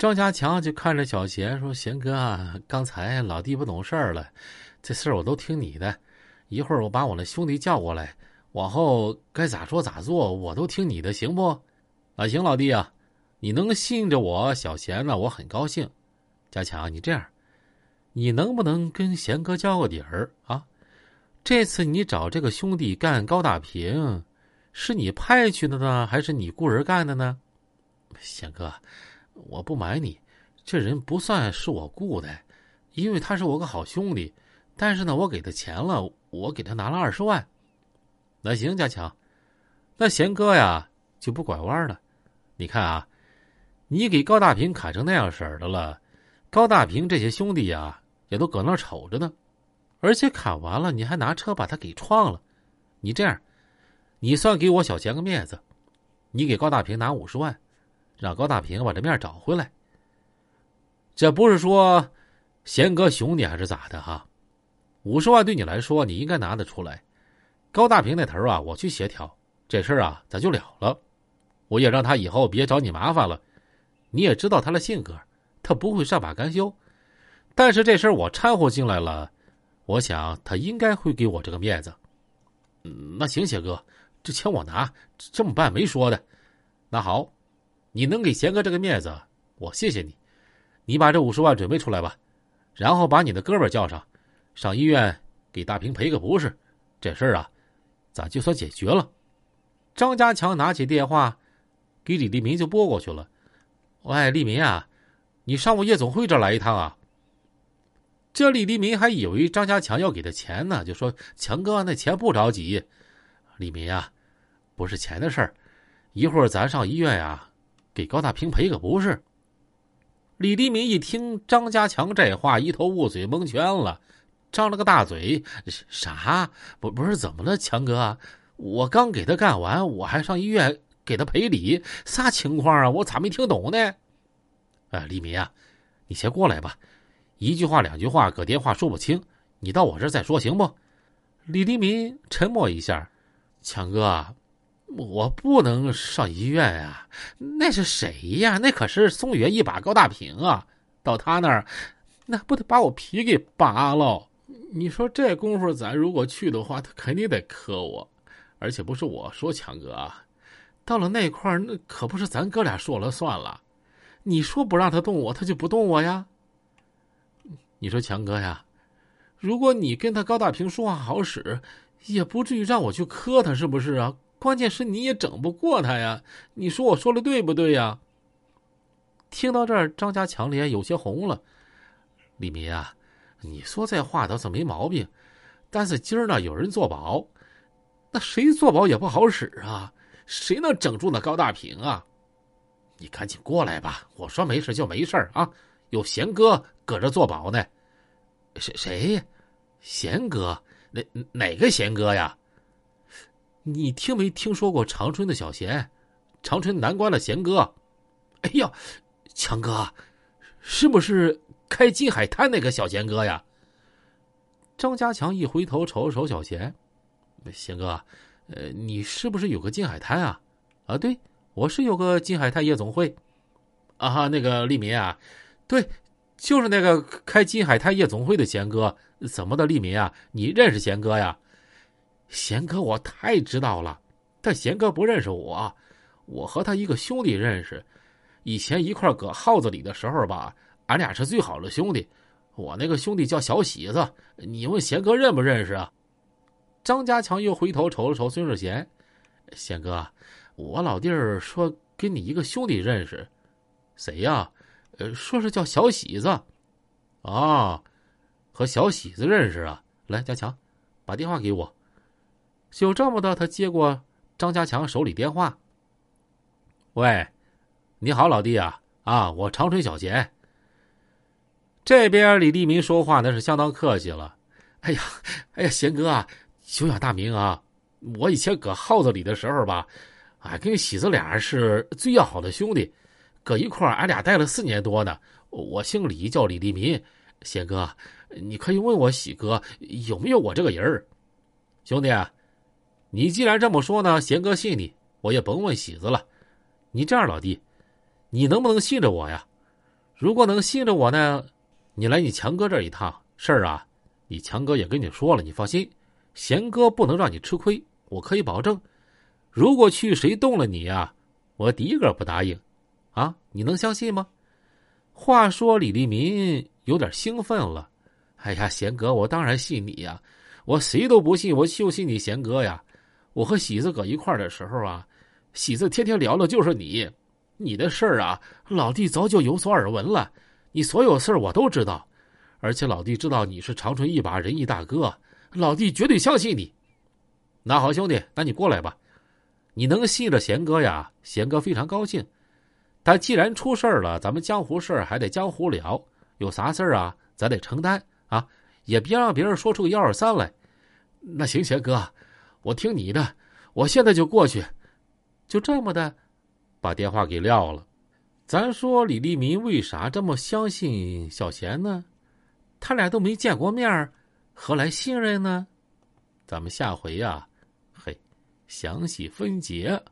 张家强就看着小贤说：“贤哥，刚才老弟不懂事儿了，这事儿我都听你的。一会儿我把我那兄弟叫过来，往后该咋说咋做，我都听你的，行不？啊，行，老弟啊，你能信着我小贤呢，我很高兴。家强，你这样，你能不能跟贤哥交个底儿啊？这次你找这个兄弟干高大平，是你派去的呢，还是你雇人干的呢？贤哥。”我不瞒你，这人不算是我雇的，因为他是我个好兄弟。但是呢，我给他钱了，我给他拿了二十万。那行，家强，那贤哥呀就不拐弯了。你看啊，你给高大平砍成那样式儿的了，高大平这些兄弟呀也都搁那瞅着呢。而且砍完了，你还拿车把他给撞了。你这样，你算给我小贤个面子，你给高大平拿五十万。让高大平把这面找回来。这不是说贤哥熊你还是咋的哈？五十万对你来说，你应该拿得出来。高大平那头啊，我去协调这事儿啊，咱就了了。我也让他以后别找你麻烦了。你也知道他的性格，他不会善罢甘休。但是这事儿我掺和进来了，我想他应该会给我这个面子。嗯，那行，谢哥，这钱我拿，这么办没说的。那好。你能给贤哥这个面子，我谢谢你。你把这五十万准备出来吧，然后把你的哥们叫上，上医院给大平赔个不是。这事儿啊，咱就算解决了。张家强拿起电话，给李立民就拨过去了。喂，立民啊，你上午夜总会这来一趟啊？这李立民还以为张家强要给他钱呢，就说：“强哥，那钱不着急。”李民啊，不是钱的事儿，一会儿咱上医院呀。给高大平赔个不是。李立民一听张家强这话，一头雾水，蒙圈了，张了个大嘴：“啥？不不是怎么了，强哥？我刚给他干完，我还上医院给他赔礼，啥情况啊？我咋没听懂呢？”啊，李民啊，你先过来吧，一句话两句话搁电话说不清，你到我这再说行不？李立民沉默一下：“强哥。”我不能上医院呀，那是谁呀？那可是宋元一把高大平啊！到他那儿，那不得把我皮给扒了？你说这功夫，咱如果去的话，他肯定得磕我。而且不是我说强哥啊，到了那块儿，那可不是咱哥俩说了算了。你说不让他动我，他就不动我呀？你说强哥呀，如果你跟他高大平说话好使，也不至于让我去磕他，是不是啊？关键是你也整不过他呀，你说我说的对不对呀？听到这儿，张家强脸有些红了。李民啊，你说这话倒是没毛病，但是今儿呢有人做保，那谁做保也不好使啊，谁能整住那高大平啊？你赶紧过来吧，我说没事就没事啊，有贤哥搁这做保呢。谁谁？贤哥？哪哪个贤哥呀？你听没听说过长春的小贤，长春南关的贤哥？哎呀，强哥，是不是开金海滩那个小贤哥呀？张家强一回头瞅了瞅小贤，贤哥，呃，你是不是有个金海滩啊？啊，对，我是有个金海滩夜总会。啊，那个利民啊，对，就是那个开金海滩夜总会的贤哥。怎么的，利民啊，你认识贤哥呀？贤哥，我太知道了，但贤哥不认识我，我和他一个兄弟认识，以前一块搁号子里的时候吧，俺俩是最好的兄弟。我那个兄弟叫小喜子，你问贤哥认不认识啊？张家强又回头瞅了瞅孙世贤，贤哥，我老弟儿说跟你一个兄弟认识，谁呀？呃，说是叫小喜子，啊，和小喜子认识啊？来，家强，把电话给我。就这么的，他接过张家强手里电话。喂，你好，老弟啊，啊，我长春小贤。这边李立民说话那是相当客气了。哎呀，哎呀，贤哥啊，久仰大名啊！我以前搁号子里的时候吧，哎，跟喜子俩是最要好的兄弟，搁一块俺俩待了四年多呢。我姓李，叫李立民。贤哥，你可以问我喜哥有没有我这个人儿，兄弟。你既然这么说呢，贤哥信你，我也甭问喜子了。你这样，老弟，你能不能信着我呀？如果能信着我呢，你来你强哥这一趟事儿啊，你强哥也跟你说了，你放心，贤哥不能让你吃亏，我可以保证。如果去谁动了你呀，我第一个不答应，啊，你能相信吗？话说李立民有点兴奋了，哎呀，贤哥，我当然信你呀，我谁都不信，我就信你贤哥呀。我和喜子搁一块的时候啊，喜子天天聊的就是你。你的事儿啊，老弟早就有所耳闻了。你所有事儿我都知道，而且老弟知道你是长春一把仁义大哥，老弟绝对相信你。那好，兄弟，那你过来吧。你能信着贤哥呀？贤哥非常高兴。但既然出事儿了，咱们江湖事儿还得江湖了。有啥事儿啊，咱得承担啊，也别让别人说出个幺二三来。那行，贤哥，我听你的，我现在就过去。就这么的。把电话给撂了，咱说李立民为啥这么相信小贤呢？他俩都没见过面何来信任呢？咱们下回呀，嘿，详细分解。